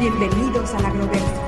Bienvenidos al agroverso.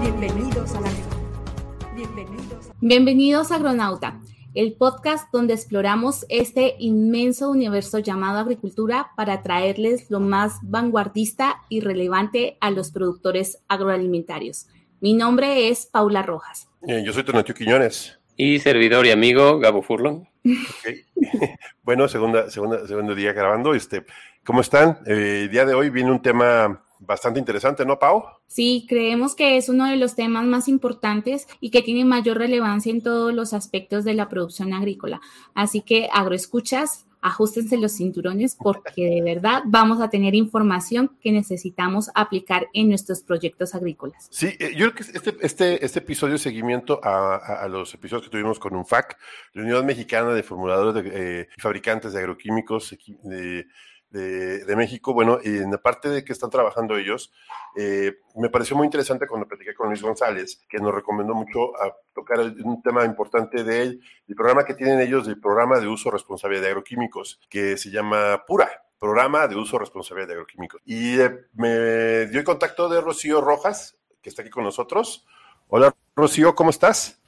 Bienvenidos al agroverso. Bienvenidos, a... Bienvenidos a Agronauta, el podcast donde exploramos este inmenso universo llamado agricultura para traerles lo más vanguardista y relevante a los productores agroalimentarios. Mi nombre es Paula Rojas. Eh, yo soy Tonatio Quiñones. Y servidor y amigo Gabo Furlong. bueno, segunda, segunda, segundo día grabando. Este, ¿Cómo están? Eh, el día de hoy viene un tema bastante interesante, ¿no, Pau? Sí, creemos que es uno de los temas más importantes y que tiene mayor relevancia en todos los aspectos de la producción agrícola. Así que, agroescuchas, ajustense los cinturones porque de verdad vamos a tener información que necesitamos aplicar en nuestros proyectos agrícolas. Sí, eh, yo creo que este, este, este episodio de seguimiento a, los episodios que tuvimos con UNFAC, la Unidad Mexicana de Formuladores y eh, Fabricantes de Agroquímicos, de de, México. Bueno, en la parte de que están trabajando ellos, eh, me pareció muy interesante cuando platiqué con Luis González, que nos recomendó mucho a tocar un tema importante de él, el programa que tienen ellos, el programa de uso responsable de agroquímicos, que se llama PURA, Programa de Uso Responsable de Agroquímicos. Y eh, me dio el contacto de Rocío Rojas, que está aquí con nosotros. Hola, Rocío, ¿cómo estás?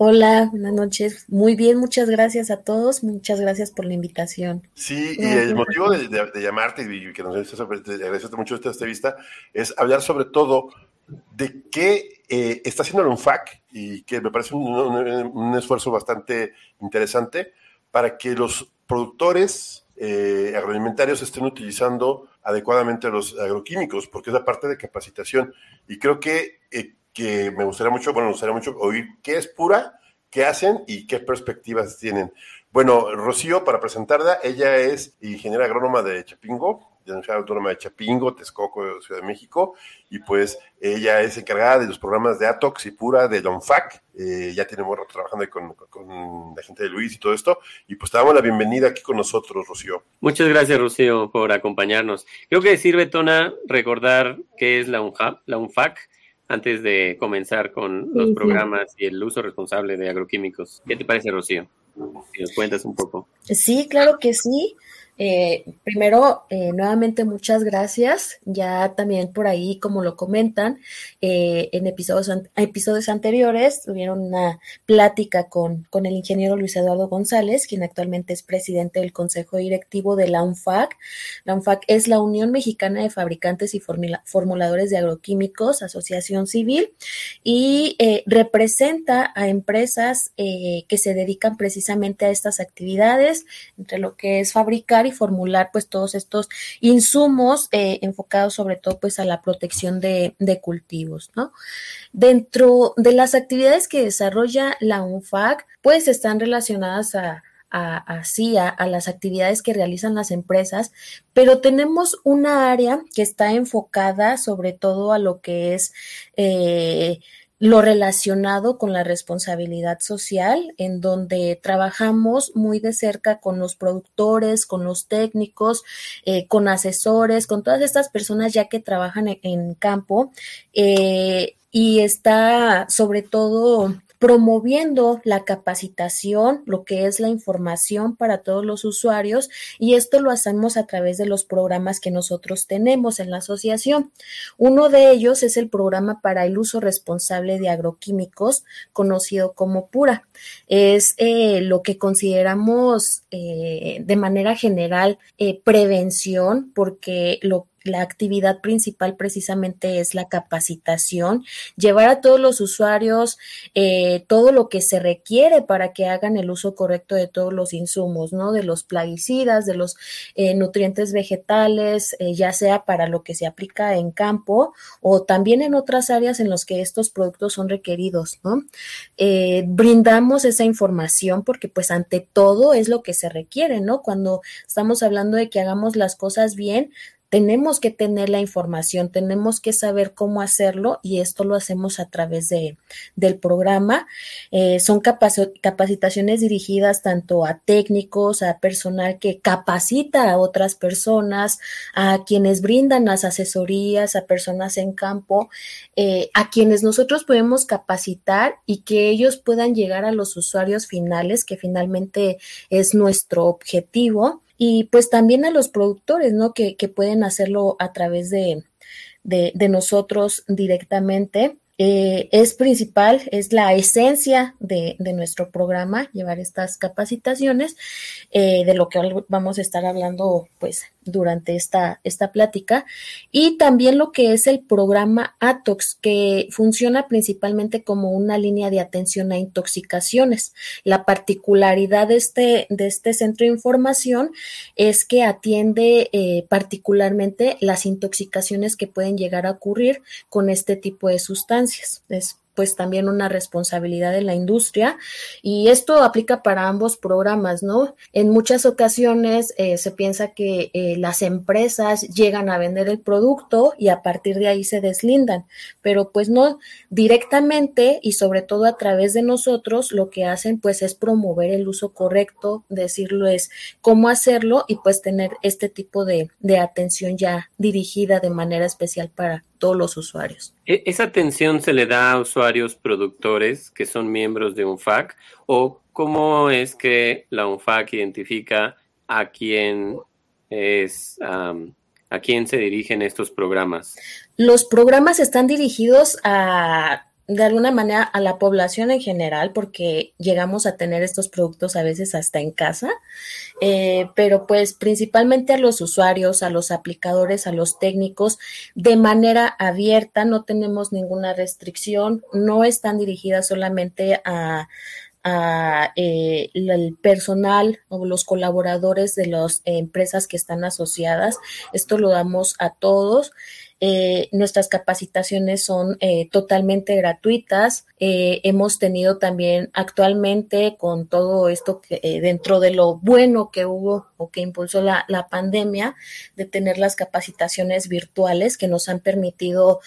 Hola, buenas noches. Muy bien, muchas gracias a todos. Muchas gracias por la invitación. Sí, y el motivo de, llamarte y que nos agradecerte mucho esta entrevista es hablar sobre todo de qué eh, está haciendo el UNFAC y que me parece un, esfuerzo bastante interesante para que los productores eh, agroalimentarios estén utilizando adecuadamente los agroquímicos, porque es la parte de capacitación. Y creo que eh, que me gustaría mucho, bueno, me gustaría mucho oír qué es pura, qué hacen y qué perspectivas tienen. Bueno, Rocío, para presentarla, ella es ingeniera agrónoma de Chapingo, de la Universidad Autónoma de Chapingo, Texcoco, Ciudad de México, y pues ella es encargada de los programas de ATOX y Pura de DONFAC, eh, ya tenemos rato trabajando con, con, la gente de Luis y todo esto, y pues te damos la bienvenida aquí con nosotros, Rocío. Muchas gracias, Rocío, por acompañarnos. Creo que sirve, Tona, recordar qué es la, UNFAC, la UNFAC antes de comenzar con los programas y el uso responsable de agroquímicos. ¿Qué te parece, Rocío? Si nos cuentas un poco. Sí, claro que sí. Eh, primero, eh, nuevamente muchas gracias. Ya también por ahí, como lo comentan, eh, en episodios, episodios anteriores tuvieron una plática con, con el ingeniero Luis Eduardo González, quien actualmente es presidente del Consejo Directivo de la UNFAC. La UNFAC es la Unión Mexicana de Fabricantes y Formuladores de Agroquímicos, asociación civil, y representa a empresas que se dedican precisamente a estas actividades, entre lo que es fabricar y formular pues todos estos insumos eh, enfocados sobre todo pues a la protección de, cultivos, ¿no? Dentro de las actividades que desarrolla la UNFAC pues están relacionadas a, así a, las actividades que realizan las empresas, pero tenemos una área que está enfocada sobre todo a lo que es eh, lo relacionado con la responsabilidad social, en donde trabajamos muy de cerca con los productores, con los técnicos, eh, con asesores, con todas estas personas ya que trabajan en, campo. Eh, y está sobre todo promoviendo la capacitación, lo que es la información para todos los usuarios y esto lo hacemos a través de los programas que nosotros tenemos en la asociación. Uno de ellos es el programa para el uso responsable de agroquímicos, conocido como PURA. Es eh, lo que consideramos eh, de manera general eh, prevención porque lo la actividad principal precisamente es la capacitación, llevar a todos los usuarios eh, todo lo que se requiere para que hagan el uso correcto de todos los insumos, ¿no? De los plaguicidas, de los eh, nutrientes vegetales, eh, ya sea para lo que se aplica en campo o también en otras áreas en las que estos productos son requeridos, ¿no? brindamos esa información porque pues ante todo es lo que se requiere, ¿no? Cuando estamos hablando de que hagamos las cosas bien, tenemos que tener la información, tenemos que saber cómo hacerlo y esto lo hacemos a través de, del programa. Eh, son capacitaciones dirigidas tanto a técnicos, a personal que capacita a otras personas, a quienes brindan las asesorías, a personas en campo, eh, a quienes nosotros podemos capacitar y que ellos puedan llegar a los usuarios finales, que finalmente es nuestro objetivo y pues también a los productores, ¿no? Que, que pueden hacerlo a través de, de, nosotros directamente. Eh, es principal, es la esencia de, de, nuestro programa, llevar estas capacitaciones, eh, de lo que vamos a estar hablando pues durante esta, esta plática, y también lo que es el programa ATOX, que funciona principalmente como una línea de atención a intoxicaciones. La particularidad de este, de este centro de información es que atiende eh, particularmente las intoxicaciones que pueden llegar a ocurrir con este tipo de sustancias pues también una responsabilidad de la industria y esto aplica para ambos programas, ¿no? En muchas ocasiones eh, se piensa que eh, las empresas llegan a vender el producto y a partir de ahí se deslindan, pero pues no directamente y sobre todo a través de nosotros lo que hacen pues es promover el uso correcto, decirlo es cómo hacerlo y pues tener este tipo de, de atención ya dirigida de manera especial para todos los usuarios. ¿E-, ¿Esa atención se le da a usuarios productores que son miembros de UNFAC o cómo es que la UNFAC identifica a quién es a quién se dirigen estos programas? Los programas están dirigidos a de alguna manera a la población en general, porque llegamos a tener estos productos a veces hasta en casa, eh, pero pues principalmente a los usuarios, a los aplicadores, a los técnicos, de manera abierta, no tenemos ninguna restricción, no están dirigidas solamente a, eh, el personal o los colaboradores de las empresas que están asociadas. Esto lo damos a todos. Eh, nuestras capacitaciones son eh, totalmente gratuitas. Eh, hemos tenido también actualmente con todo esto que dentro de lo bueno que hubo o que impulsó la, pandemia, de tener las capacitaciones virtuales que nos han permitido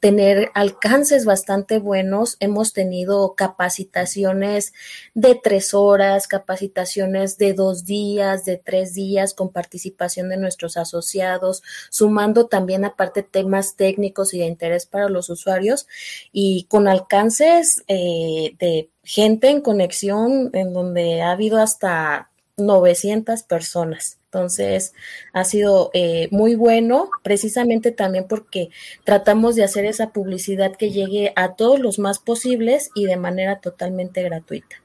tener alcances bastante buenos. Hemos tenido capacitaciones de tres horas, capacitaciones de dos días, de tres días con participación de nuestros asociados, sumando también temas técnicos y de interés para los usuarios y con alcances eh, de gente en conexión en donde ha habido hasta 900 personas. Entonces, ha sido eh, muy bueno, precisamente también porque tratamos de hacer esa publicidad que llegue a todos los más posibles y de manera totalmente gratuita.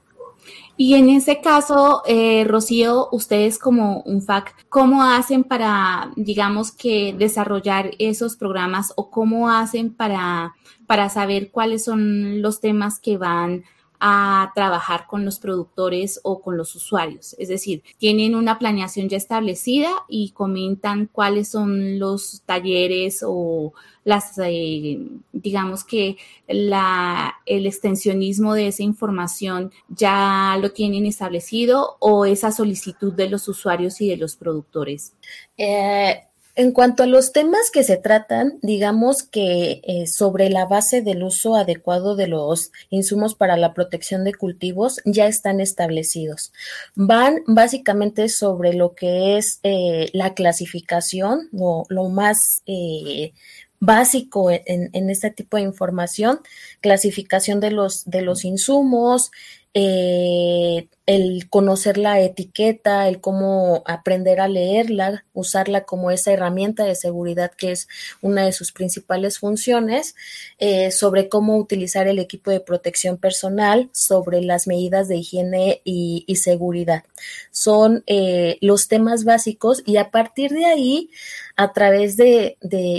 Y en ese caso, eh, Rocío, ustedes como un FAC, ¿cómo hacen para, digamos que, desarrollar esos programas o cómo hacen para, para saber cuáles son los temas que van a trabajar con los productores o con los usuarios. Es decir, tienen una planeación ya establecida y comentan cuáles son los talleres o las, eh, digamos que el extensionismo de esa información ya lo tienen establecido o esa solicitud de los usuarios y de los productores. Eh, en cuanto a los temas que se tratan, digamos que eh, sobre la base del uso adecuado de los insumos para la protección de cultivos ya están establecidos. Van básicamente sobre lo que es eh, la clasificación, o lo más eh, básico en, en, este tipo de información, clasificación de los, de los insumos, eh, el conocer la etiqueta, el cómo aprender a leerla, usarla como esa herramienta de seguridad que es una de sus principales funciones, eh, sobre cómo utilizar el equipo de protección personal, sobre las medidas de higiene y, seguridad. Son eh, los temas básicos y a partir de ahí, a través de,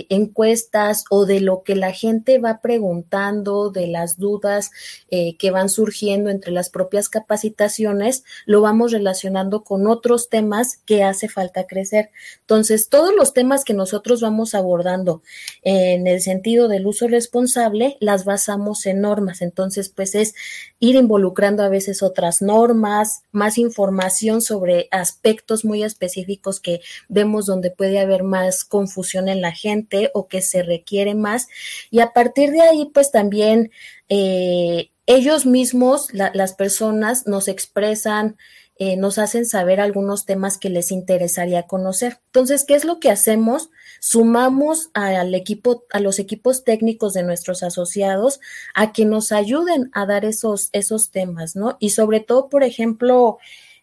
encuestas o de lo que la gente va preguntando, de las dudas que van surgiendo entre las nuestras propias capacitaciones, lo vamos relacionando con otros temas que hace falta crecer. Entonces, todos los temas que nosotros vamos abordando en el sentido del uso responsable, las basamos en normas. Entonces, pues es ir involucrando a veces otras normas, más información sobre aspectos muy específicos que vemos donde puede haber más confusión en la gente o que se requiere más. Y a partir de ahí, pues también eh, ellos mismos, las personas, nos expresan, eh, nos hacen saber algunos temas que les interesaría conocer. Entonces, ¿qué es lo que hacemos? Sumamos al equipo, a los equipos técnicos de nuestros asociados a que nos ayuden a dar esos, esos temas, ¿no? Y sobre todo, por ejemplo,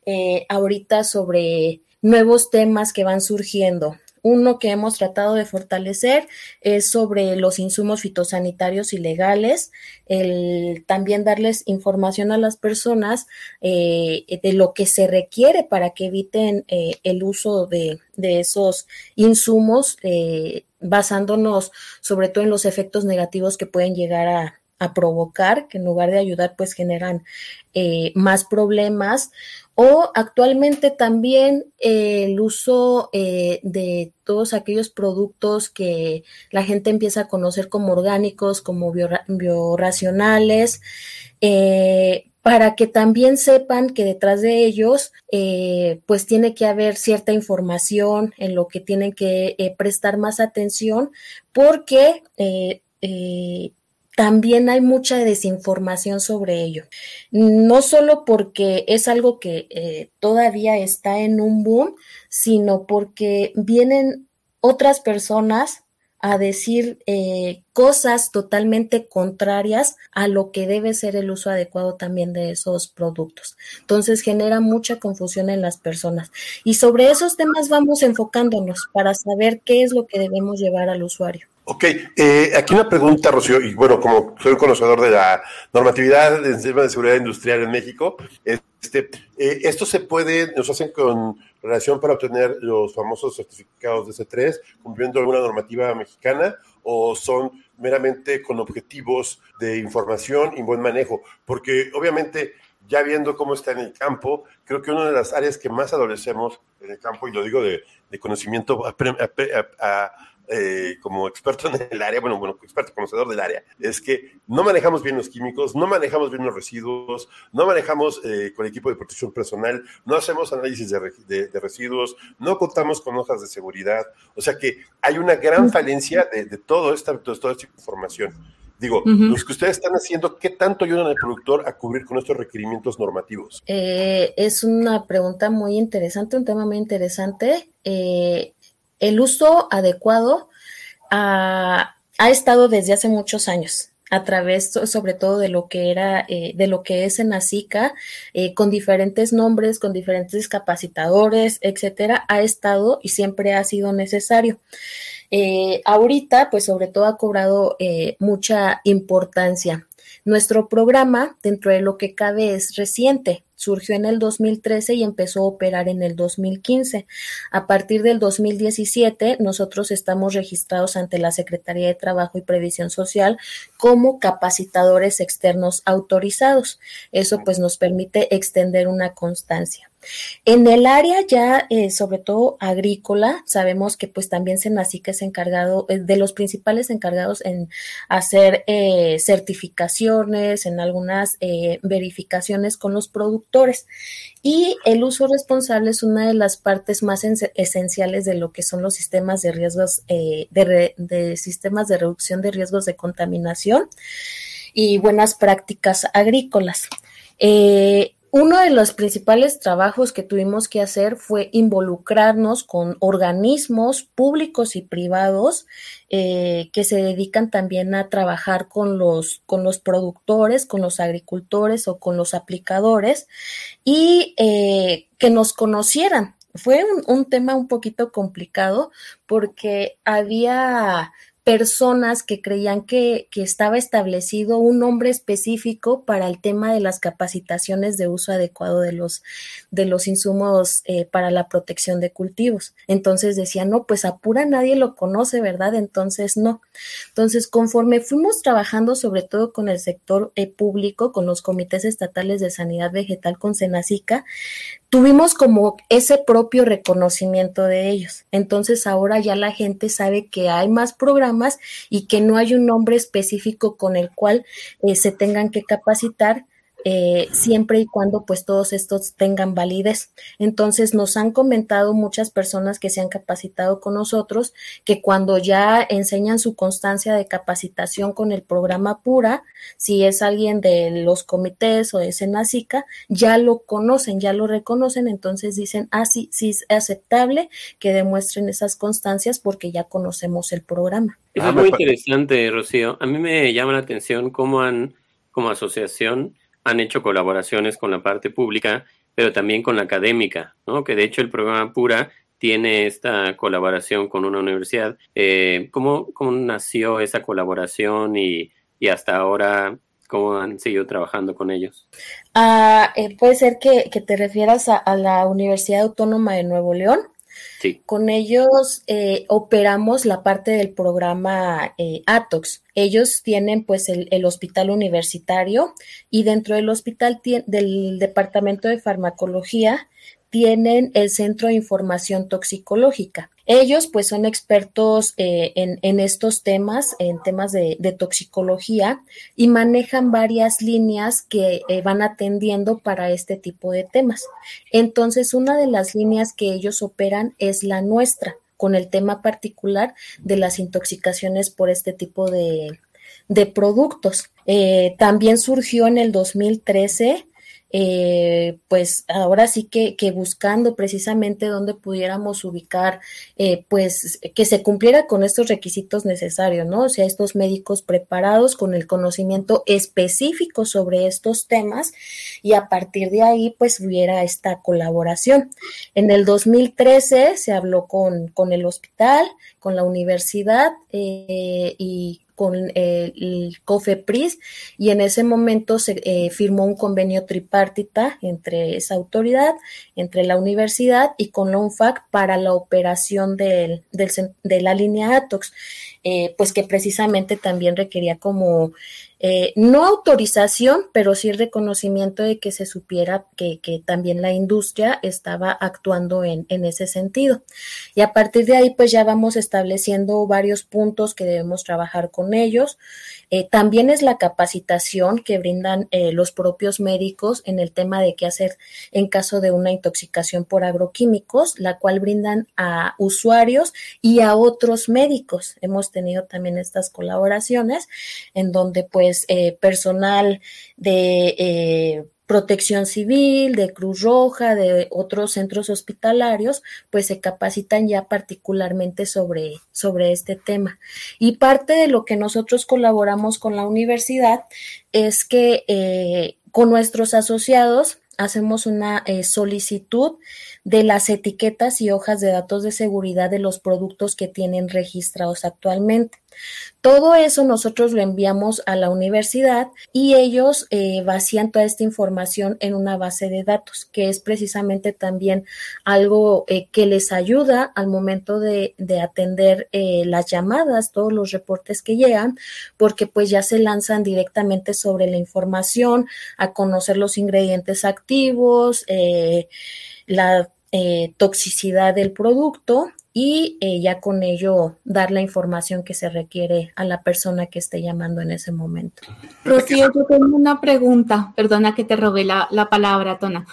eh, ahorita sobre nuevos temas que van surgiendo. Uno que hemos tratado de fortalecer es sobre los insumos fitosanitarios ilegales, el también darles información a las personas eh, de lo que se requiere para que eviten eh, el uso de, esos insumos, eh, basándonos sobre todo en los efectos negativos que pueden llegar a, provocar, que en lugar de ayudar, pues generan más problemas o actualmente también eh, el uso eh, de todos aquellos productos que la gente empieza a conocer como orgánicos, como bioracionales, eh, para que también sepan que detrás de ellos pues tiene que haber cierta información en lo que tienen que prestar más atención porque también hay mucha desinformación sobre ello. No solo porque es algo que eh, todavía está en un boom, sino porque vienen otras personas a decir eh, cosas totalmente contrarias a lo que debe ser el uso adecuado también de esos productos. Entonces genera mucha confusión en las personas. Y sobre esos temas vamos enfocándonos para saber qué es lo que debemos llevar al usuario. Ok, eh, aquí una pregunta, Rocío, y bueno, como soy un conocedor de la normatividad en tema de seguridad industrial en México, este, eh, esto se puede, nos hacen con relación para obtener los famosos certificados de C3, cumpliendo alguna normativa mexicana, o son meramente con objetivos de información y buen manejo, porque obviamente ya viendo cómo está en el campo, creo que una de las áreas que más adolecemos en el campo, y lo digo de, conocimiento a, eh, como experto en el área, bueno, bueno, experto conocedor del área, es que no manejamos bien los químicos, no manejamos bien los residuos, no manejamos eh, con equipo de protección personal, no hacemos análisis de, residuos, no contamos con hojas de seguridad, o sea que hay una gran falencia de, todo esta, toda esta información. Digo, los que ustedes están haciendo, ¿qué tanto ayudan al productor a cubrir con estos requerimientos normativos? Eh, es una pregunta muy interesante, un tema muy interesante. Eh, el uso adecuado ha, estado desde hace muchos años a través sobre todo de lo que era, eh, de lo que es en ASICA, eh, con diferentes nombres, con diferentes capacitadores, etcétera, ha estado y siempre ha sido necesario. Eh, ahorita, pues sobre todo ha cobrado mucha importancia. Nuestro programa, dentro de lo que cabe, es reciente surgió en el 2013 y empezó a operar en el 2015. A partir del 2017, nosotros estamos registrados ante la Secretaría de Trabajo y Previsión Social como capacitadores externos autorizados. Eso pues nos permite extender una constancia. En el área ya, eh, sobre todo agrícola, sabemos que pues también Senacica es encargado, eh, de los principales encargados en hacer eh, certificaciones, en algunas verificaciones con los productores. Y el uso responsable es una de las partes más esenciales de lo que son los sistemas de riesgos, de, sistemas de reducción de riesgos de contaminación y buenas prácticas agrícolas. Uno de los principales trabajos que tuvimos que hacer fue involucrarnos con organismos públicos y privados eh, que se dedican también a trabajar con los, con los productores, con los agricultores o con los aplicadores y eh, que nos conocieran. Fue un, un tema un poquito complicado porque había personas que creían que, que, estaba establecido un nombre específico para el tema de las capacitaciones de uso adecuado de los, de los insumos eh, para la protección de cultivos. Entonces decían, no, pues apura nadie lo conoce, ¿verdad? Entonces no. Entonces, conforme fuimos trabajando sobre todo con el sector eh, público, con los comités estatales de sanidad vegetal, con Senacica, tuvimos como ese propio reconocimiento de ellos. Entonces ahora ya la gente sabe que hay más programas y que no hay un nombre específico con el cual eh, se tengan que capacitar eh, siempre y cuando pues todos estos tengan validez. Entonces nos han comentado muchas personas que se han capacitado con nosotros que cuando ya enseñan su constancia de capacitación con el programa Pura, si es alguien de los comités o de Senacica, ya lo conocen, ya lo reconocen, entonces dicen, ah, sí, sí es aceptable que demuestren esas constancias porque ya conocemos el programa. Eso es muy interesante, Rocío. A mí me llama la atención cómo han, como asociación, han hecho colaboraciones con la parte pública, pero también con la académica, ¿no? Que de hecho el programa Pura tiene esta colaboración con una universidad. Eh, ¿cómo, ¿cómo, nació esa colaboración y, y, hasta ahora cómo han seguido trabajando con ellos? Ah, eh, puede ser que, te refieras a, la Universidad Autónoma de Nuevo León. Con ellos eh, operamos la parte del programa eh, ATOX. Ellos tienen pues el, el, hospital universitario y dentro del hospital del departamento de farmacología tienen el Centro de Información Toxicológica. Ellos pues son expertos eh, en, estos temas, en temas de, toxicología y manejan varias líneas que eh, van atendiendo para este tipo de temas. Entonces, una de las líneas que ellos operan es la nuestra, con el tema particular de las intoxicaciones por este tipo de, de productos. Eh, también surgió en el 2013 eh, pues ahora sí que, buscando precisamente dónde pudiéramos ubicar, eh, pues que se cumpliera con estos requisitos necesarios, ¿no? O sea, estos médicos preparados con el conocimiento específico sobre estos temas y a partir de ahí, pues hubiera esta colaboración. En el 2013 se habló con, con el hospital, con la universidad eh, y con eh, el COFEPRIS y en ese momento se eh, firmó un convenio tripartita entre esa autoridad, entre la universidad y con la para la operación de la línea ATOX, eh, pues que precisamente también requería como eh, no autorización, pero sí reconocimiento de que se supiera que, también la industria estaba actuando en, en, ese sentido. Y a partir de ahí, pues ya vamos estableciendo varios puntos que debemos trabajar con ellos. Eh, también es la capacitación que brindan eh, los propios médicos en el tema de qué hacer en caso de una intoxicación por agroquímicos, la cual brindan a usuarios y a otros médicos. Hemos tenido también estas colaboraciones en donde pues eh, personal de eh, protección civil, de Cruz Roja, de otros centros hospitalarios, pues se capacitan ya particularmente sobre, sobre este tema. Y parte de lo que nosotros colaboramos con la universidad es que eh, con nuestros asociados hacemos una solicitud de las etiquetas y hojas de datos de seguridad de los productos que tienen registrados actualmente. Todo eso nosotros lo enviamos a la universidad y ellos eh, vacían toda esta información en una base de datos, que es precisamente también algo eh, que les ayuda al momento de, de atender eh, las llamadas, todos los reportes que llegan, porque pues ya se lanzan directamente sobre la información, a conocer los ingredientes activos, la toxicidad del producto y eh, ya con ello dar la información que se requiere a la persona que esté llamando en ese momento. Rocío, yo tengo una pregunta, perdona que te robé la, la palabra, Tona.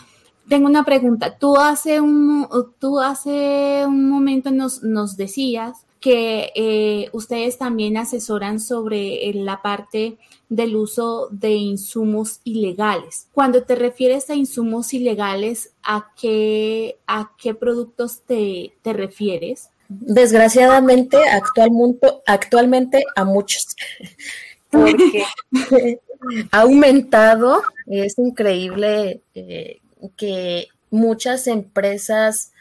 Tengo una pregunta. Tú hace un, tú hace un momento nos, nos decías que eh, ustedes también asesoran sobre eh, la parte del uso de insumos ilegales. Cuando te refieres a insumos ilegales, ¿a qué, a qué productos te, te refieres? Desgraciadamente, actualmente, actualmente a muchos, porque ha aumentado, es increíble eh, que muchas empresas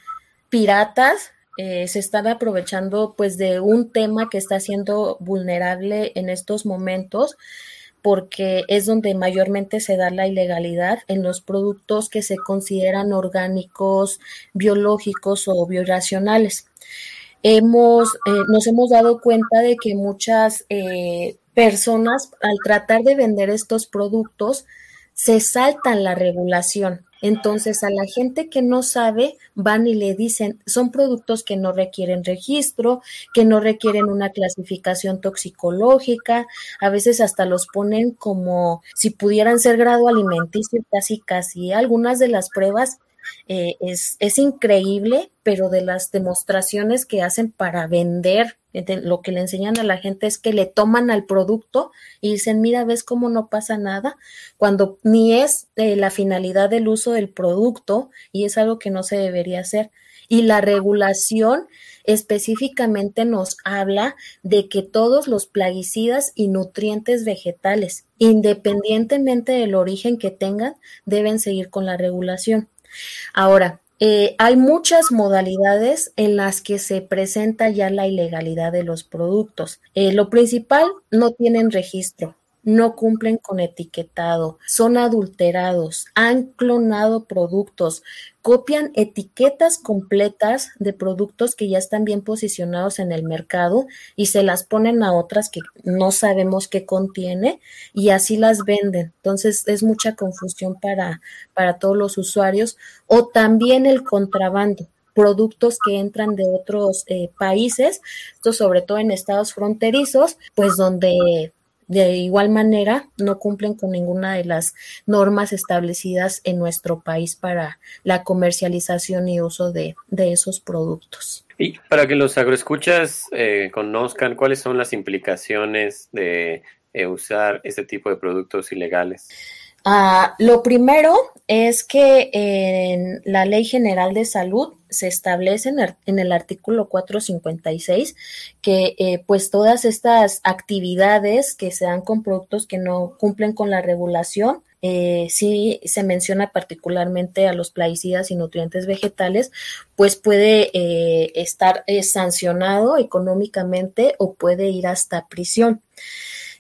piratas eh, se están aprovechando pues de un tema que está siendo vulnerable en estos momentos porque es donde mayormente se da la ilegalidad en los productos que se consideran orgánicos, biológicos o bioracionales. Hemos, eh, nos hemos dado cuenta de que muchas eh, personas al tratar de vender estos productos se saltan la regulación. Entonces a la gente que no sabe van y le dicen, son productos que no requieren registro, que no requieren una clasificación toxicológica, a veces hasta los ponen como si pudieran ser grado alimenticio, casi casi. Algunas de las pruebas eh, es, es increíble, pero de las demostraciones que hacen para vender lo que le enseñan a la gente es que le toman al producto y dicen, mira, ves cómo no pasa nada, cuando ni es eh, la finalidad del uso del producto y es algo que no se debería hacer. Y la regulación específicamente nos habla de que todos los plaguicidas y nutrientes vegetales, independientemente del origen que tengan, deben seguir con la regulación. Ahora, eh, hay muchas modalidades en las que se presenta ya la ilegalidad de los productos. Eh, lo principal, no tienen registro no cumplen con etiquetado, son adulterados, han clonado productos, copian etiquetas completas de productos que ya están bien posicionados en el mercado y se las ponen a otras que no sabemos qué contiene y así las venden. Entonces es mucha confusión para, para todos los usuarios. O también el contrabando productos que entran de otros eh, países, esto sobre todo en estados fronterizos, pues donde de igual manera, no cumplen con ninguna de las normas establecidas en nuestro país para la comercialización y uso de, esos productos. Y para que los agroescuchas eh, conozcan cuáles son las implicaciones de eh, usar este tipo de productos ilegales. Ah, lo primero es que en la Ley General de Salud se establece en, el artículo 456 que eh, pues todas estas actividades que se dan con productos que no cumplen con la regulación eh, sí se menciona particularmente a los plaguicidas y nutrientes vegetales, pues puede eh, estar sancionado económicamente o puede ir hasta prisión.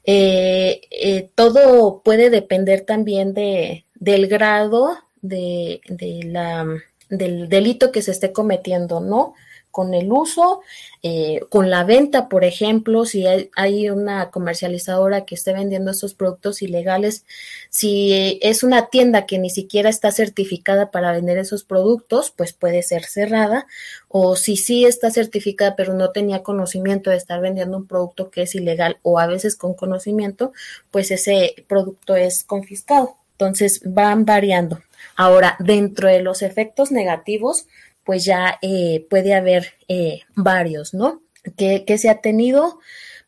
Eh, eh, todo puede depender también de, del grado de, de la, del delito que se esté cometiendo, ¿no? Con el uso, eh, con la venta, por ejemplo, si hay, una comercializadora que esté vendiendo esos productos ilegales, si es una tienda que ni siquiera está certificada para vender esos productos, pues puede ser cerrada, o si sí está certificada pero no tenía conocimiento de estar vendiendo un producto que es ilegal o a veces con conocimiento, pues ese producto es confiscado. Entonces van variando. Ahora, dentro de los efectos negativos, pues ya eh, puede haber eh, varios, ¿no? Que, se ha tenido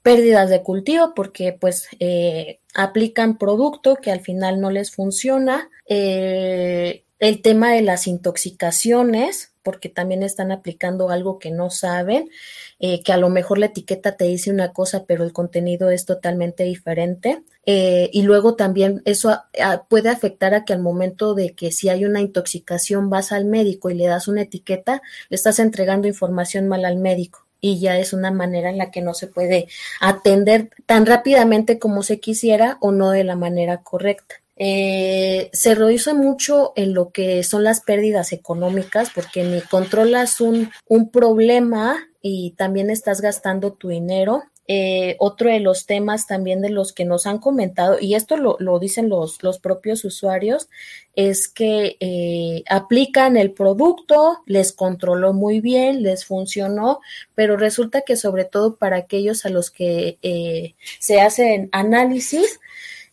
pérdidas de cultivo porque pues eh, aplican producto que al final no les funciona. el tema de las intoxicaciones, porque también están aplicando algo que no saben, eh, que a lo mejor la etiqueta te dice una cosa, pero el contenido es totalmente diferente. Eh, y luego también eso puede afectar a que al momento de que si hay una intoxicación vas al médico y le das una etiqueta, le estás entregando información mal al médico y ya es una manera en la que no se puede atender tan rápidamente como se quisiera o no de la manera correcta. Eh, se reduce mucho en lo que son las pérdidas económicas porque ni controlas un, un problema y también estás gastando tu dinero. Eh, otro de los temas también de los que nos han comentado, y esto lo, lo dicen los, los, propios usuarios, es que eh, aplican el producto, les controló muy bien, les funcionó, pero resulta que sobre todo para aquellos a los que se hacen análisis,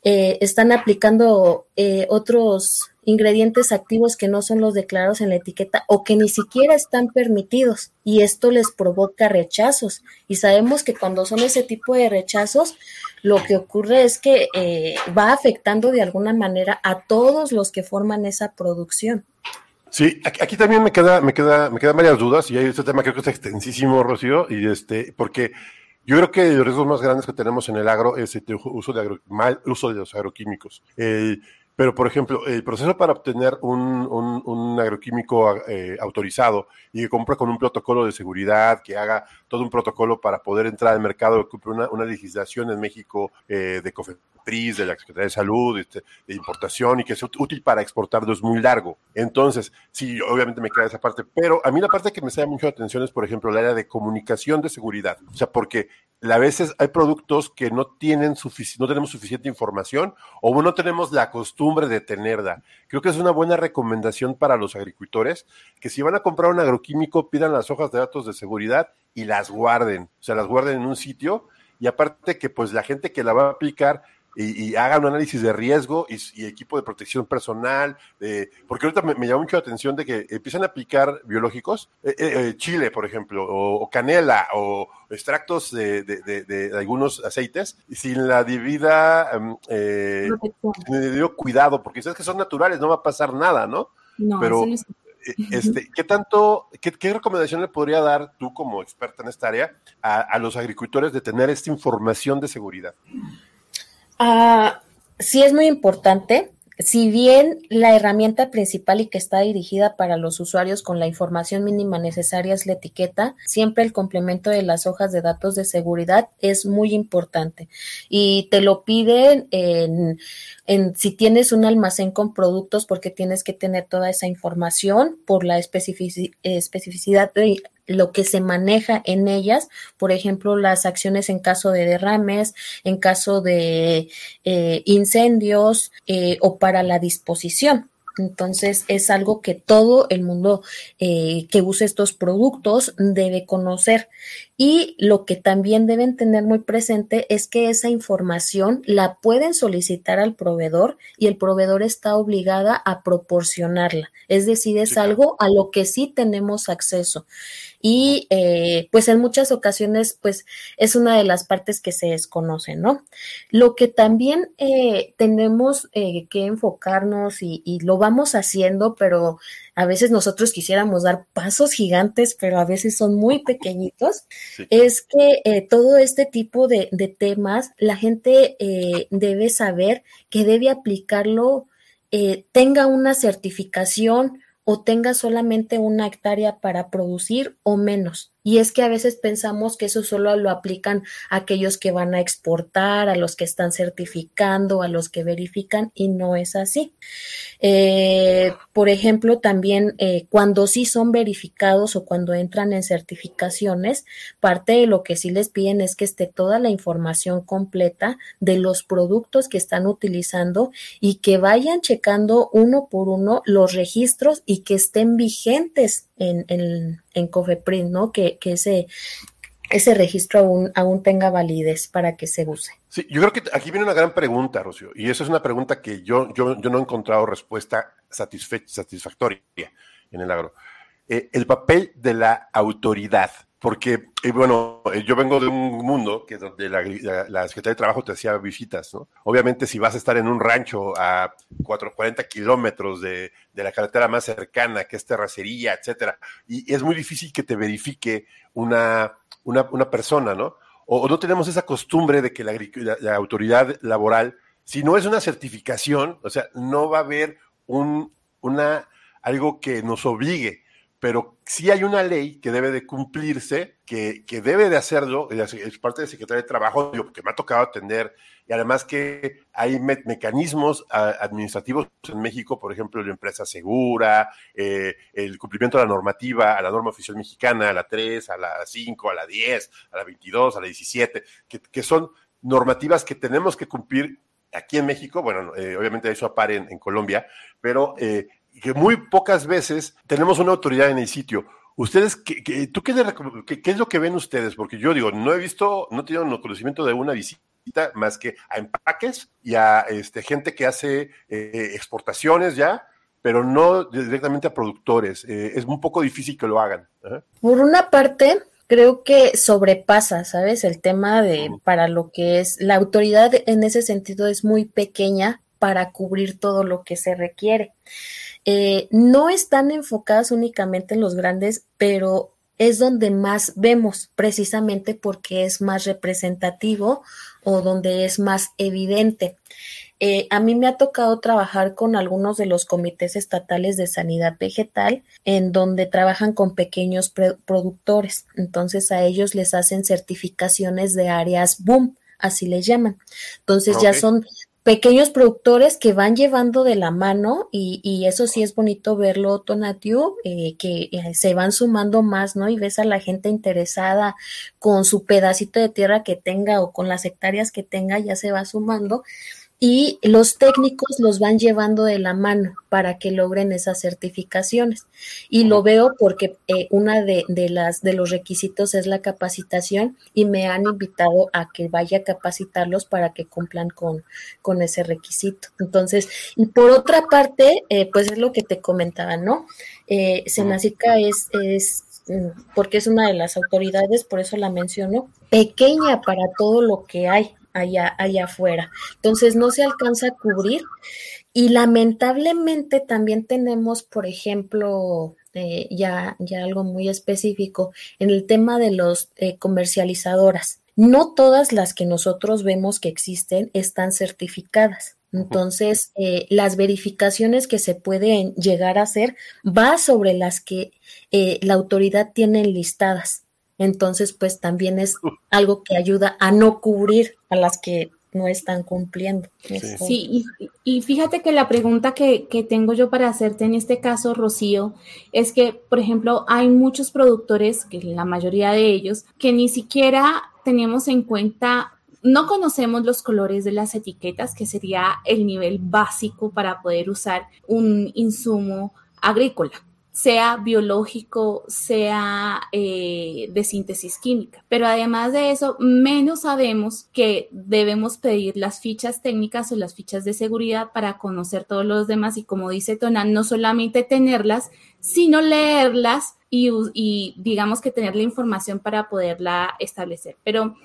eh, están aplicando eh, otros ingredientes activos que no son los declarados en la etiqueta o que ni siquiera están permitidos y esto les provoca rechazos y sabemos que cuando son ese tipo de rechazos lo que ocurre es que eh, va afectando de alguna manera a todos los que forman esa producción. Sí, aquí, también me queda, me queda, me quedan varias dudas y hay este tema creo que es extensísimo, Rocío, y este, porque yo creo que los riesgos más grandes que tenemos en el agro es el uso de, mal uso de los agroquímicos. Pero, por ejemplo, el proceso para obtener un, un, agroquímico eh, autorizado y que compre con un protocolo de seguridad, que haga todo un protocolo para poder entrar al mercado, que una, una legislación en México eh, de COFEPRIS, de la Secretaría de Salud, este, de importación y que sea útil para exportarlo es muy largo. Entonces, sí, obviamente me queda esa parte, pero a mí la parte que me llama mucho la atención es, por ejemplo, el área de comunicación de seguridad. O sea, porque a veces hay productos que no tienen no tenemos suficiente información o no tenemos la costumbre de tenerla. Creo que es una buena recomendación para los agricultores que si van a comprar un agroquímico pidan las hojas de datos de seguridad y las guarden, o sea, las guarden en un sitio y aparte que pues la gente que la va a aplicar y, hagan un análisis de riesgo y, equipo de protección personal, porque ahorita me, llama mucho la atención de que empiezan a aplicar biológicos, eh, eh, eh, chile, por ejemplo, o, canela, o extractos de, de, algunos aceites, sin la debida em, eh, cuidado, porque sabes que son naturales, no va a pasar nada, ¿no? No, Pero, este, ¿qué tanto, qué, qué, recomendación le podría dar tú como experta en esta área a, a los agricultores de tener esta información de seguridad? Ah, sí es muy importante. Si bien la herramienta principal y que está dirigida para los usuarios con la información mínima necesaria es la etiqueta, siempre el complemento de las hojas de datos de seguridad es muy importante. Y te lo piden en, en si tienes un almacén con productos porque tienes que tener toda esa información por la especificidad de lo que se maneja en ellas, por ejemplo, las acciones en caso de derrames, en caso de eh, incendios eh, o para la disposición. Entonces es algo que todo el mundo eh, que use estos productos debe conocer. Y lo que también deben tener muy presente es que esa información la pueden solicitar al proveedor y el proveedor está obligada a proporcionarla. Es decir, es algo a lo que sí tenemos acceso. Y eh, pues en muchas ocasiones pues es una de las partes que se desconocen, ¿no? Lo que también eh, tenemos eh, que enfocarnos y, y lo vamos haciendo, pero a veces nosotros quisiéramos dar pasos gigantes, pero a veces son muy pequeñitos, es que eh, todo este tipo de, temas, la gente eh, debe saber que debe aplicarlo, eh, tenga una certificación o tenga solamente una hectárea para producir o menos. Y es que a veces pensamos que eso solo lo aplican a aquellos que van a exportar, a los que están certificando, a los que verifican, y no es así. Eh, por ejemplo, también eh, cuando sí son verificados o cuando entran en certificaciones, parte de lo que sí les piden es que esté toda la información completa de los productos que están utilizando y que vayan checando uno por uno los registros y que estén vigentes en, en, en Cofepris, ¿no? Que, que ese, ese registro aún, aún tenga validez para que se use. Sí, yo creo que aquí viene una gran pregunta, Rocío, y esa es una pregunta que yo, yo, yo no he encontrado respuesta satisfactoria en el agro. Eh, el papel de la autoridad porque, eh, bueno, eh, yo vengo de un mundo que donde la, Secretaría de Trabajo te hacía visitas, ¿no? Obviamente, si vas a estar en un rancho a 440 kilómetros de, de, la carretera más cercana, que es terracería, etcétera, y es muy difícil que te verifique una, una, una persona, ¿no? O, no tenemos esa costumbre de que la, la, autoridad laboral, si no es una certificación, o sea, no va a haber un, una, algo que nos obligue pero sí hay una ley que debe de cumplirse, que, que debe de hacerlo, es parte del secretario de Trabajo, que me ha tocado atender, y además que hay mecanismos administrativos en México, por ejemplo, la empresa segura, eh, el cumplimiento de la normativa, a la norma oficial mexicana, a la 3, a la 5, a la 10, a la 22, a la 17, que, que son normativas que tenemos que cumplir aquí en México, bueno, eh, obviamente eso apare en, en Colombia, pero eh, que muy pocas veces tenemos una autoridad en el sitio. Ustedes, ¿qué, tú qué, qué, es lo que ven ustedes? Porque yo digo, no he visto, no he tenido conocimiento de una visita más que a empaques y a este, gente que hace eh, exportaciones ya, pero no directamente a productores. Eh, es un poco difícil que lo hagan. Por una parte, creo que sobrepasa, ¿sabes? El tema de para lo que es la autoridad en ese sentido es muy pequeña para cubrir todo lo que se requiere. Eh, no están enfocadas únicamente en los grandes, pero es donde más vemos, precisamente porque es más representativo o donde es más evidente. Eh, a mí me ha tocado trabajar con algunos de los comités estatales de sanidad vegetal, en donde trabajan con pequeños productores. Entonces a ellos les hacen certificaciones de áreas boom, así les llaman. Entonces ya son pequeños productores que van llevando de la mano y, eso sí es bonito verlo, Tonatiu, eh, que eh, se van sumando más, ¿no? Y ves a la gente interesada con su pedacito de tierra que tenga o con las hectáreas que tenga, ya se va sumando y los técnicos los van llevando de la mano para que logren esas certificaciones. Y lo veo porque eh, una de, las de los requisitos es la capacitación y me han invitado a que vaya a capacitarlos para que cumplan con, con ese requisito. Entonces, y por otra parte, eh, pues es lo que te comentaba, ¿no? Eh, Senacica es, es mm, porque es una de las autoridades, por eso la menciono, pequeña para todo lo que hay allá, allá afuera. Entonces no se alcanza a cubrir y lamentablemente también tenemos, por ejemplo, eh, ya, ya algo muy específico en el tema de los eh, comercializadoras. No todas las que nosotros vemos que existen están certificadas. Entonces, eh, las verificaciones que se pueden llegar a hacer va sobre las que la autoridad tiene listadas. Entonces, pues también es algo que ayuda a no cubrir a las que no están cumpliendo. Sí, y, fíjate que la pregunta que, que, tengo yo para hacerte en este caso, Rocío, es que, por ejemplo, hay muchos productores, que la mayoría de ellos, que ni siquiera tenemos en cuenta no conocemos los colores de las etiquetas, que sería el nivel básico para poder usar un insumo agrícola sea biológico, sea eh, de síntesis química. Pero además de eso, menos sabemos que debemos pedir las fichas técnicas o las fichas de seguridad para conocer todos los demás y como dice Tonan, no solamente tenerlas, sino leerlas y, y, digamos que tener la información para poderla establecer. Pero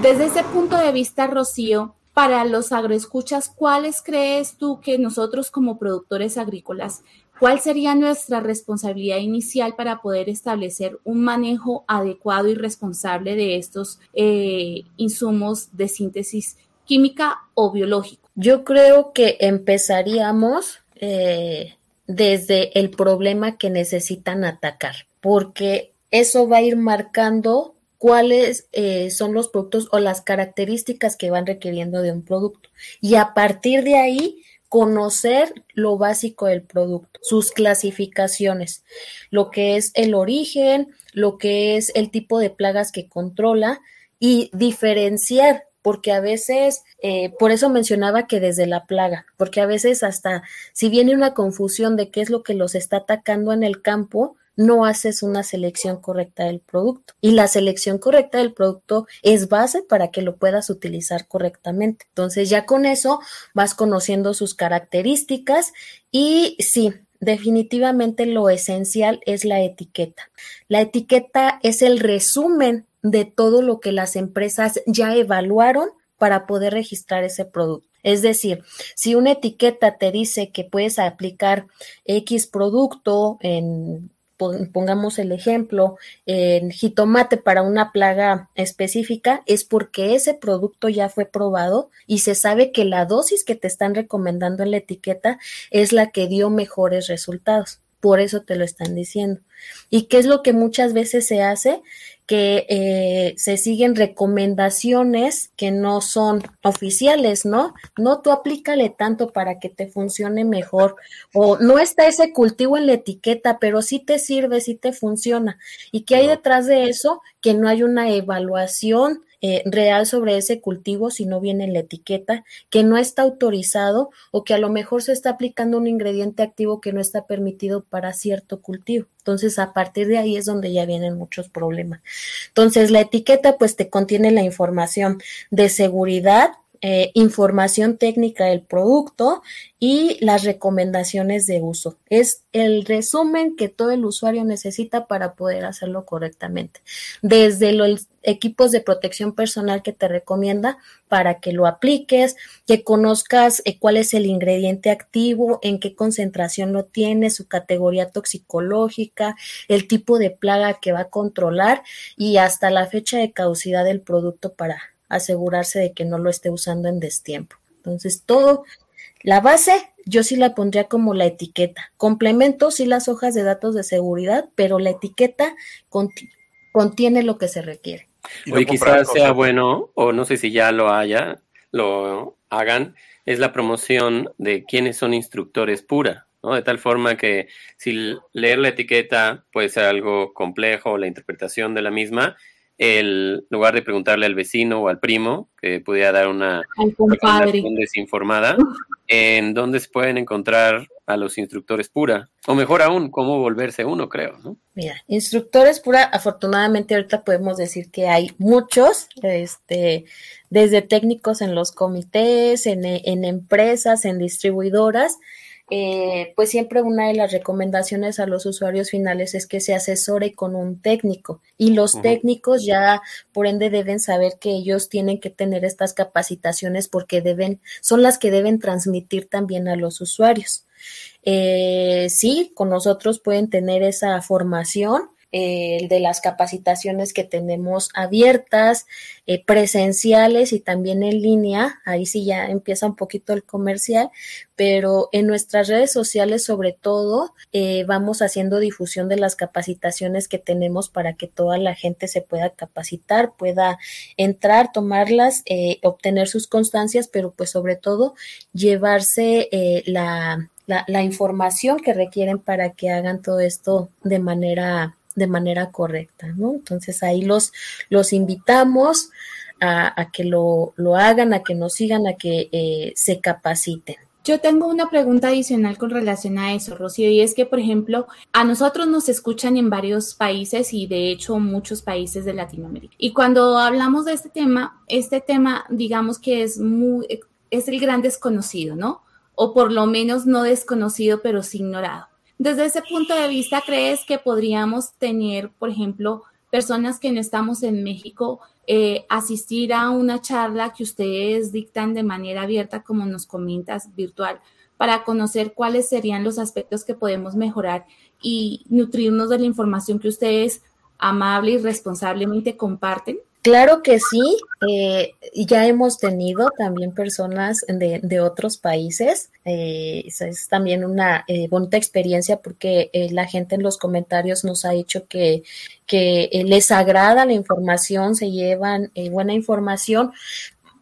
desde ese punto de vista, Rocío, para los agroescuchas, ¿cuáles crees tú que nosotros como productores agrícolas ¿Cuál sería nuestra responsabilidad inicial para poder establecer un manejo adecuado y responsable de estos eh, insumos de síntesis química o biológico? Yo creo que empezaríamos eh, desde el problema que necesitan atacar, porque eso va a ir marcando cuáles eh, son los productos o las características que van requiriendo de un producto. Y a partir de ahí conocer lo básico del producto, sus clasificaciones, lo que es el origen, lo que es el tipo de plagas que controla y diferenciar, porque a veces, eh, por eso mencionaba que desde la plaga, porque a veces hasta si viene una confusión de qué es lo que los está atacando en el campo, no haces una selección correcta del producto. Y la selección correcta del producto es base para que lo puedas utilizar correctamente. Entonces ya con eso vas conociendo sus características y sí, definitivamente lo esencial es la etiqueta. La etiqueta es el resumen de todo lo que las empresas ya evaluaron para poder registrar ese producto. Es decir, si una etiqueta te dice que puedes aplicar X producto en pongamos el ejemplo, en jitomate para una plaga específica, es porque ese producto ya fue probado y se sabe que la dosis que te están recomendando en la etiqueta es la que dio mejores resultados. Por eso te lo están diciendo. ¿Y qué es lo que muchas veces se hace? que eh, se siguen recomendaciones que no son oficiales, ¿no? No tú aplícale tanto para que te funcione mejor o no está ese cultivo en la etiqueta, pero sí te sirve, sí te funciona. ¿Y qué hay detrás de eso? Que no hay una evaluación eh, real sobre ese cultivo si no viene en la etiqueta, que no está autorizado o que a lo mejor se está aplicando un ingrediente activo que no está permitido para cierto cultivo. Entonces, a partir de ahí es donde ya vienen muchos problemas. Entonces, la etiqueta pues te contiene la información de seguridad, eh, información técnica del producto y las recomendaciones de uso. Es el resumen que todo el usuario necesita para poder hacerlo correctamente. Desde los equipos de protección personal que te recomienda para que lo apliques, que conozcas eh, cuál es el ingrediente activo, en qué concentración lo tiene, su categoría toxicológica, el tipo de plaga que va a controlar y hasta la fecha de caducidad del producto para asegurarse de que no lo esté usando en destiempo. Entonces, todo, la base, yo sí la pondría como la etiqueta. Complemento sí las hojas de datos de seguridad, pero la etiqueta contiene lo que se requiere. Hoy quizás sea bueno, o no sé si ya lo haya, lo hagan, es la promoción de quiénes son instructores pura, ¿no? De tal forma que si leer la etiqueta puede ser algo complejo, la interpretación de la misma, el lugar de preguntarle al vecino o al primo, que pudiera dar una recomendación desinformada, en dónde se pueden encontrar a los instructores pura, o mejor aún, cómo volverse uno, creo, ¿no? Mira, instructores pura, afortunadamente ahorita podemos decir que hay muchos, este, desde técnicos en los comités, en, en empresas, en distribuidoras, eh, pues siempre una de las recomendaciones a los usuarios finales es que se asesore con un técnico y los técnicos ya por ende deben saber que ellos tienen que tener estas capacitaciones porque deben, son las que deben transmitir también a los usuarios. Eh, sí, con nosotros pueden tener esa formación, eh, de las capacitaciones que tenemos abiertas, eh, presenciales y también en línea. Ahí sí ya empieza un poquito el comercial, pero en nuestras redes sociales sobre todo eh, vamos haciendo difusión de las capacitaciones que tenemos para que toda la gente se pueda capacitar, pueda entrar, tomarlas, obtener sus constancias, pero pues sobre todo llevarse la, la, información que requieren para que hagan todo esto de manera de manera correcta, ¿no? Entonces ahí los, los invitamos a, que lo, hagan, a que nos sigan, a que eh, se capaciten. Yo tengo una pregunta adicional con relación a eso, Rocío, y es que, por ejemplo, a nosotros nos escuchan en varios países y de hecho muchos países de Latinoamérica. Y cuando hablamos de este tema, este tema, digamos que es muy, es el gran desconocido, ¿no? O por lo menos no desconocido, pero sí ignorado. Desde ese punto de vista, ¿crees que podríamos tener, por ejemplo, personas que no estamos en México, eh, asistir a una charla que ustedes dictan de manera abierta, como nos comentas, virtual, para conocer cuáles serían los aspectos que podemos mejorar y nutrirnos de la información que ustedes amable y responsablemente comparten? Claro que sí, eh, ya hemos tenido también personas de, otros países. Eh, es también una eh, bonita experiencia porque la gente en los comentarios nos ha dicho que, que les agrada la información, se llevan buena información.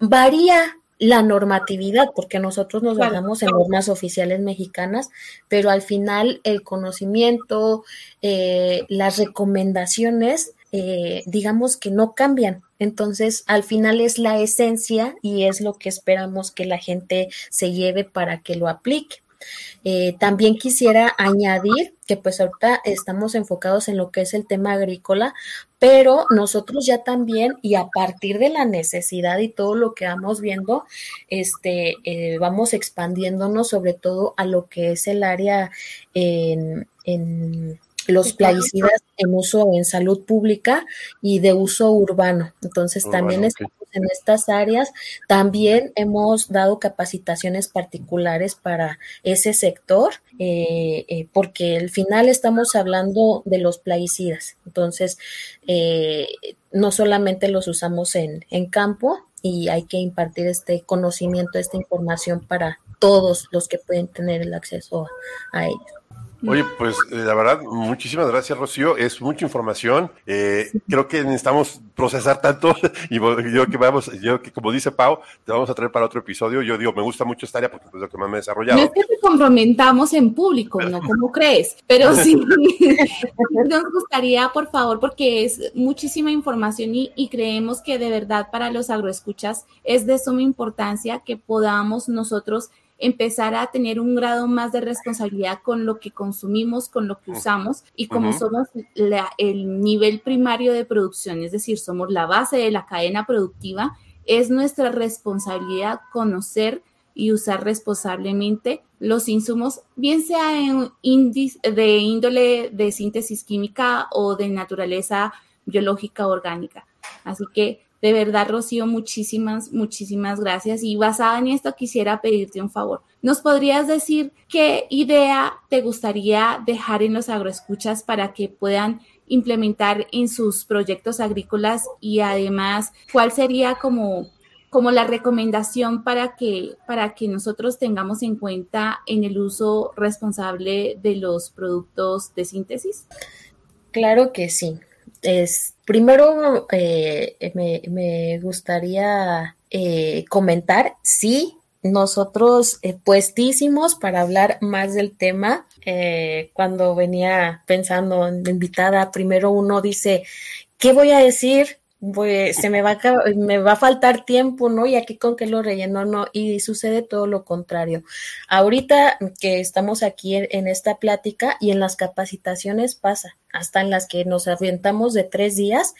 Varía la normatividad, porque nosotros nos basamos en normas oficiales mexicanas, pero al final el conocimiento, las recomendaciones, eh, digamos que no cambian. Entonces, al final es la esencia y es lo que esperamos que la gente se lleve para que lo aplique. Eh, también quisiera añadir que pues ahorita estamos enfocados en lo que es el tema agrícola, pero nosotros ya también y a partir de la necesidad y todo lo que vamos viendo, este, eh, vamos expandiéndonos sobre todo a lo que es el área en los plaguicidas en uso en salud pública y de uso urbano. Entonces, también estamos en estas áreas. También hemos dado capacitaciones particulares para ese sector, eh, eh, porque al final estamos hablando de los plaguicidas. Entonces, eh, no solamente los usamos en, en campo y hay que impartir este conocimiento, esta información para todos los que pueden tener el acceso a ellos. Oye, pues eh, la verdad, muchísimas gracias, Rocío. Es mucha información. Eh, creo que necesitamos procesar tanto y yo que vamos, yo que como dice Pau, te vamos a traer para otro episodio. Yo digo, me gusta mucho esta área porque es lo que más me he desarrollado. No es que te comprometamos en público, ¿no? ¿Cómo crees? Pero sí, nos gustaría, por favor, porque es muchísima información y, y creemos que de verdad para los agroescuchas es de suma importancia que podamos nosotros empezar a tener un grado más de responsabilidad con lo que consumimos, con lo que usamos y como somos el nivel primario de producción, es decir, somos la base de la cadena productiva, es nuestra responsabilidad conocer y usar responsablemente los insumos, bien sea en de índole de síntesis química o de naturaleza biológica orgánica. Así que de verdad, Rocío, muchísimas, muchísimas gracias. Y basada en esto, quisiera pedirte un favor. ¿Nos podrías decir qué idea te gustaría dejar en los agroescuchas para que puedan implementar en sus proyectos agrícolas y además cuál sería como como la recomendación para que, para que nosotros tengamos en cuenta en el uso responsable de los productos de síntesis? Claro que sí. Es, primero, eh, me, gustaría eh, comentar, sí, nosotros eh, puestísimos para hablar más del tema. cuando venía pensando en invitada, primero uno dice, ¿qué voy a decir? Pues se me va a, me va a faltar tiempo, ¿no? Y aquí con qué lo relleno, no, y sucede todo lo contrario. Ahorita que estamos aquí en, esta plática y en las capacitaciones pasa, hasta en las que nos avientamos de tres días,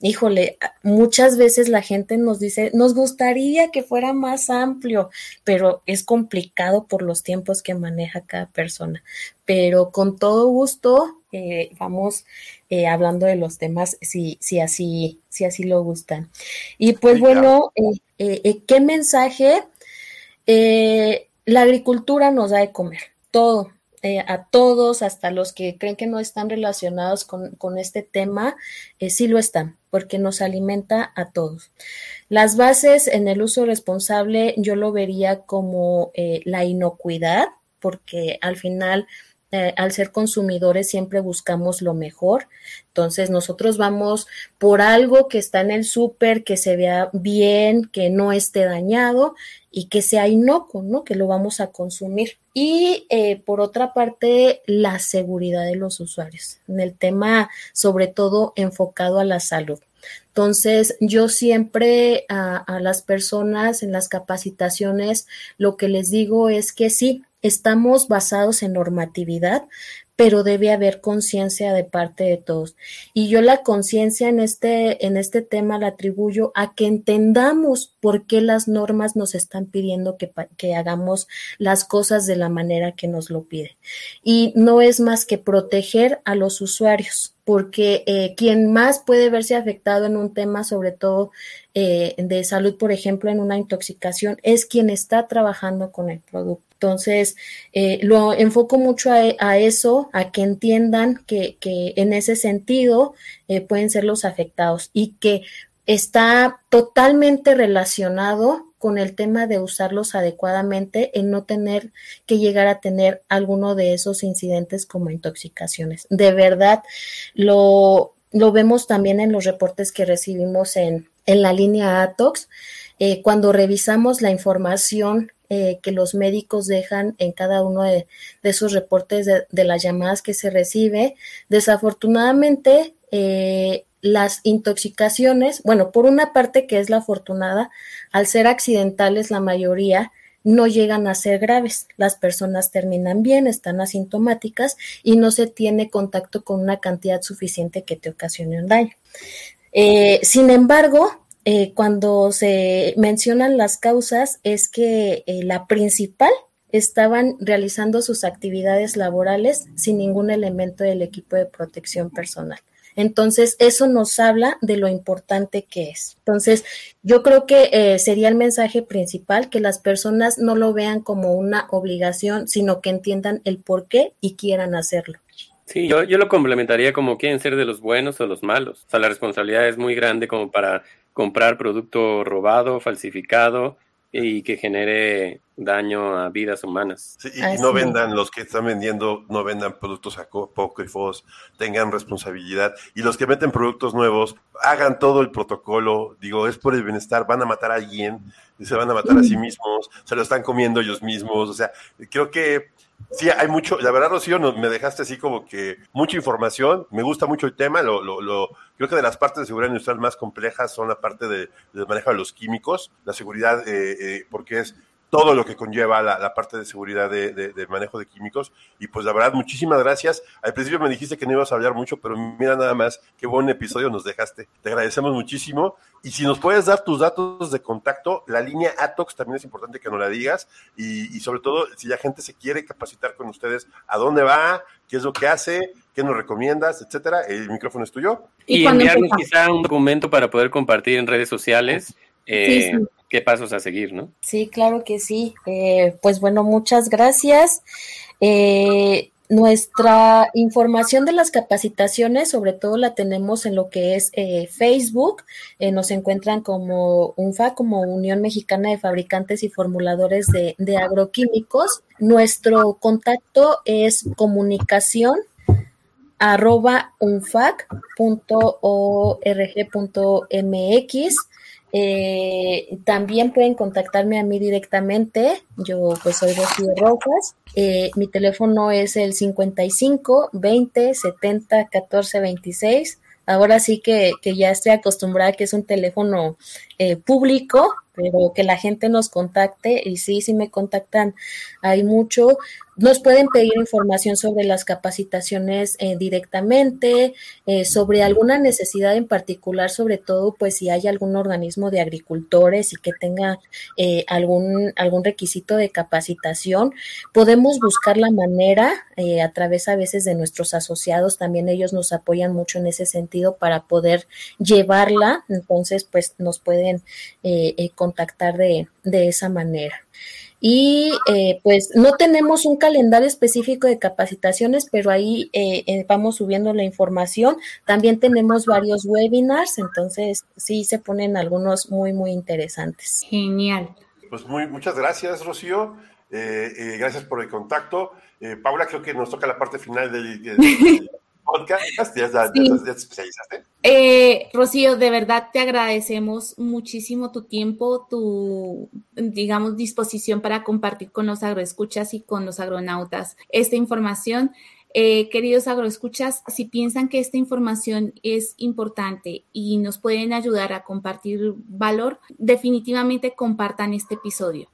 híjole, muchas veces la gente nos dice, nos gustaría que fuera más amplio, pero es complicado por los tiempos que maneja cada persona. Pero con todo gusto eh, vamos eh, hablando de los temas si, si, así, si así lo gustan. Y pues bueno, eh, ¿qué mensaje? la agricultura nos da de comer, todo, a todos, hasta los que creen que no están relacionados con, este tema, sí lo están, porque nos alimenta a todos. Las bases en el uso responsable yo lo vería como la inocuidad, porque al final eh, al ser consumidores siempre buscamos lo mejor. Entonces nosotros vamos por algo que está en el súper, que se vea bien, que no esté dañado y que sea inocuo, ¿no? Que lo vamos a consumir. Y eh, por otra parte, la seguridad de los usuarios, en el tema sobre todo enfocado a la salud. Entonces, yo siempre a, a, las personas en las capacitaciones lo que les digo es que sí, estamos basados en normatividad, pero debe haber conciencia de parte de todos. Y yo la conciencia en este, en este tema la atribuyo a que entendamos por qué las normas nos están pidiendo que, que hagamos las cosas de la manera que nos lo pide. Y no es más que proteger a los usuarios, porque eh, quien más puede verse afectado en un tema, sobre todo eh, de salud, por ejemplo, en una intoxicación, es quien está trabajando con el producto. Entonces, eh, lo enfoco mucho a, eso, a que entiendan que, en ese sentido eh, pueden ser los afectados y que está totalmente relacionado con el tema de usarlos adecuadamente en no tener que llegar a tener alguno de esos incidentes como intoxicaciones. De verdad, lo, lo vemos también en los reportes que recibimos en, en la línea ATOX. Eh, cuando revisamos la información eh, que los médicos dejan en cada uno de, esos reportes de, las llamadas que se recibe. Desafortunadamente, eh, las intoxicaciones, bueno, por una parte que es la afortunada, al ser accidentales la mayoría, no llegan a ser graves. Las personas terminan bien, están asintomáticas y no se tiene contacto con una cantidad suficiente que te ocasione un daño. Eh, sin embargo, eh, cuando se mencionan las causas es que eh, la principal estaban realizando sus actividades laborales sin ningún elemento del equipo de protección personal. Entonces, eso nos habla de lo importante que es. Entonces, yo creo que eh, sería el mensaje principal, que las personas no lo vean como una obligación, sino que entiendan el por qué y quieran hacerlo. Sí, yo, yo lo complementaría como quieren ser de los buenos o los malos. O sea, la responsabilidad es muy grande como para comprar producto robado, falsificado y que genere daño a vidas humanas. y, no vendan, los que están vendiendo, no vendan productos apócrifos, tengan responsabilidad. Y los que meten productos nuevos, hagan todo el protocolo, digo, es por el bienestar, van a matar a alguien, y se van a matar a sí mismos, se lo están comiendo ellos mismos, o sea, creo que Sí, hay mucho, la verdad, Rocío, me dejaste así como que mucha información, me gusta mucho el tema, lo, lo, lo, creo que de las partes de seguridad industrial más complejas son la parte de, del manejo de los químicos, la seguridad, eh, eh, porque es todo lo que conlleva la, parte de seguridad de, manejo de químicos. Y pues la verdad, muchísimas gracias. Al principio me dijiste que no ibas a hablar mucho, pero mira nada más qué buen episodio nos dejaste. Te agradecemos muchísimo. Y si nos puedes dar tus datos de contacto, la línea ATOX también es importante que nos la digas. Y, sobre todo, si la gente se quiere capacitar con ustedes, ¿a dónde va? ¿Qué es lo que hace? ¿Qué nos recomiendas? Etcétera. El micrófono es tuyo. Y, enviarnos quizá un documento para poder compartir en redes sociales. Eh, qué pasos a seguir, ¿no? Sí, claro que sí. Eh, pues bueno, muchas gracias. Eh, nuestra información de las capacitaciones, sobre todo la tenemos en lo que es eh, Facebook. Eh, nos encuentran como UNFA, como Unión Mexicana de Fabricantes y Formuladores de, de Agroquímicos. Nuestro contacto es comunicación arroba unfac.org.mx eh, también pueden contactarme a mí directamente. Yo pues soy Rocío Rojas. Eh, mi teléfono es el 55 20 70 14 26. Ahora sí que, que ya estoy acostumbrada que es un teléfono eh, público, pero que la gente nos contacte y sí, sí me contactan, hay mucho. Nos pueden pedir información sobre las capacitaciones eh, directamente, eh, sobre alguna necesidad en particular, sobre todo pues si hay algún organismo de agricultores y que tenga eh, algún, algún requisito de capacitación. Podemos buscar la manera a través a veces de nuestros asociados, también ellos nos apoyan mucho en ese sentido para poder llevarla, entonces pues nos pueden contactar de, de esa manera. Y eh, pues no tenemos un calendario específico de capacitaciones, pero ahí eh, eh, vamos subiendo la información. También tenemos varios webinars, entonces sí se ponen algunos muy, muy interesantes. Genial. Pues muy, muchas gracias, Rocío. gracias por el contacto. Paula, creo que nos toca la parte final del, podcast. Ya, eh, Rocío, de verdad te agradecemos muchísimo tu tiempo, tu, digamos, disposición para compartir con los agroescuchas y con los agronautas esta información. Eh, queridos agroescuchas, si piensan que esta información es importante y nos pueden ayudar a compartir valor, definitivamente compartan este episodio.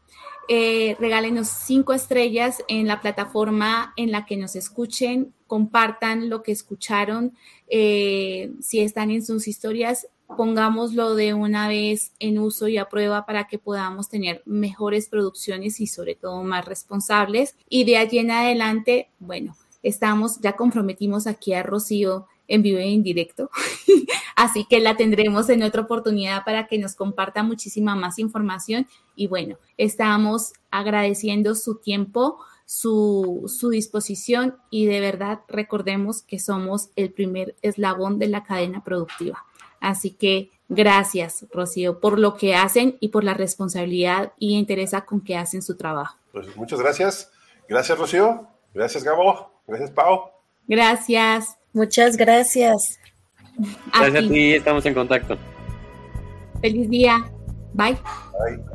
Eh, regálenos cinco estrellas en la plataforma en la que nos escuchen, compartan lo que escucharon, eh, si están en sus historias, pongámoslo de una vez en uso y a prueba para que podamos tener mejores producciones y sobre todo más responsables. Y de allí en adelante, bueno, estamos, ya comprometimos aquí a Rocío en vivo e indirecto. Así que la tendremos en otra oportunidad para que nos comparta muchísima más información. Y bueno, estamos agradeciendo su tiempo, su, su disposición y de verdad recordemos que somos el primer eslabón de la cadena productiva. Así que gracias, Rocío, por lo que hacen y por la responsabilidad y interés con que hacen su trabajo. Pues muchas gracias. Gracias, Rocío. Gracias, Gabo. Gracias, Pau. Gracias. Muchas gracias. Gracias a ti, estamos en contacto. Feliz día. Bye. Bye.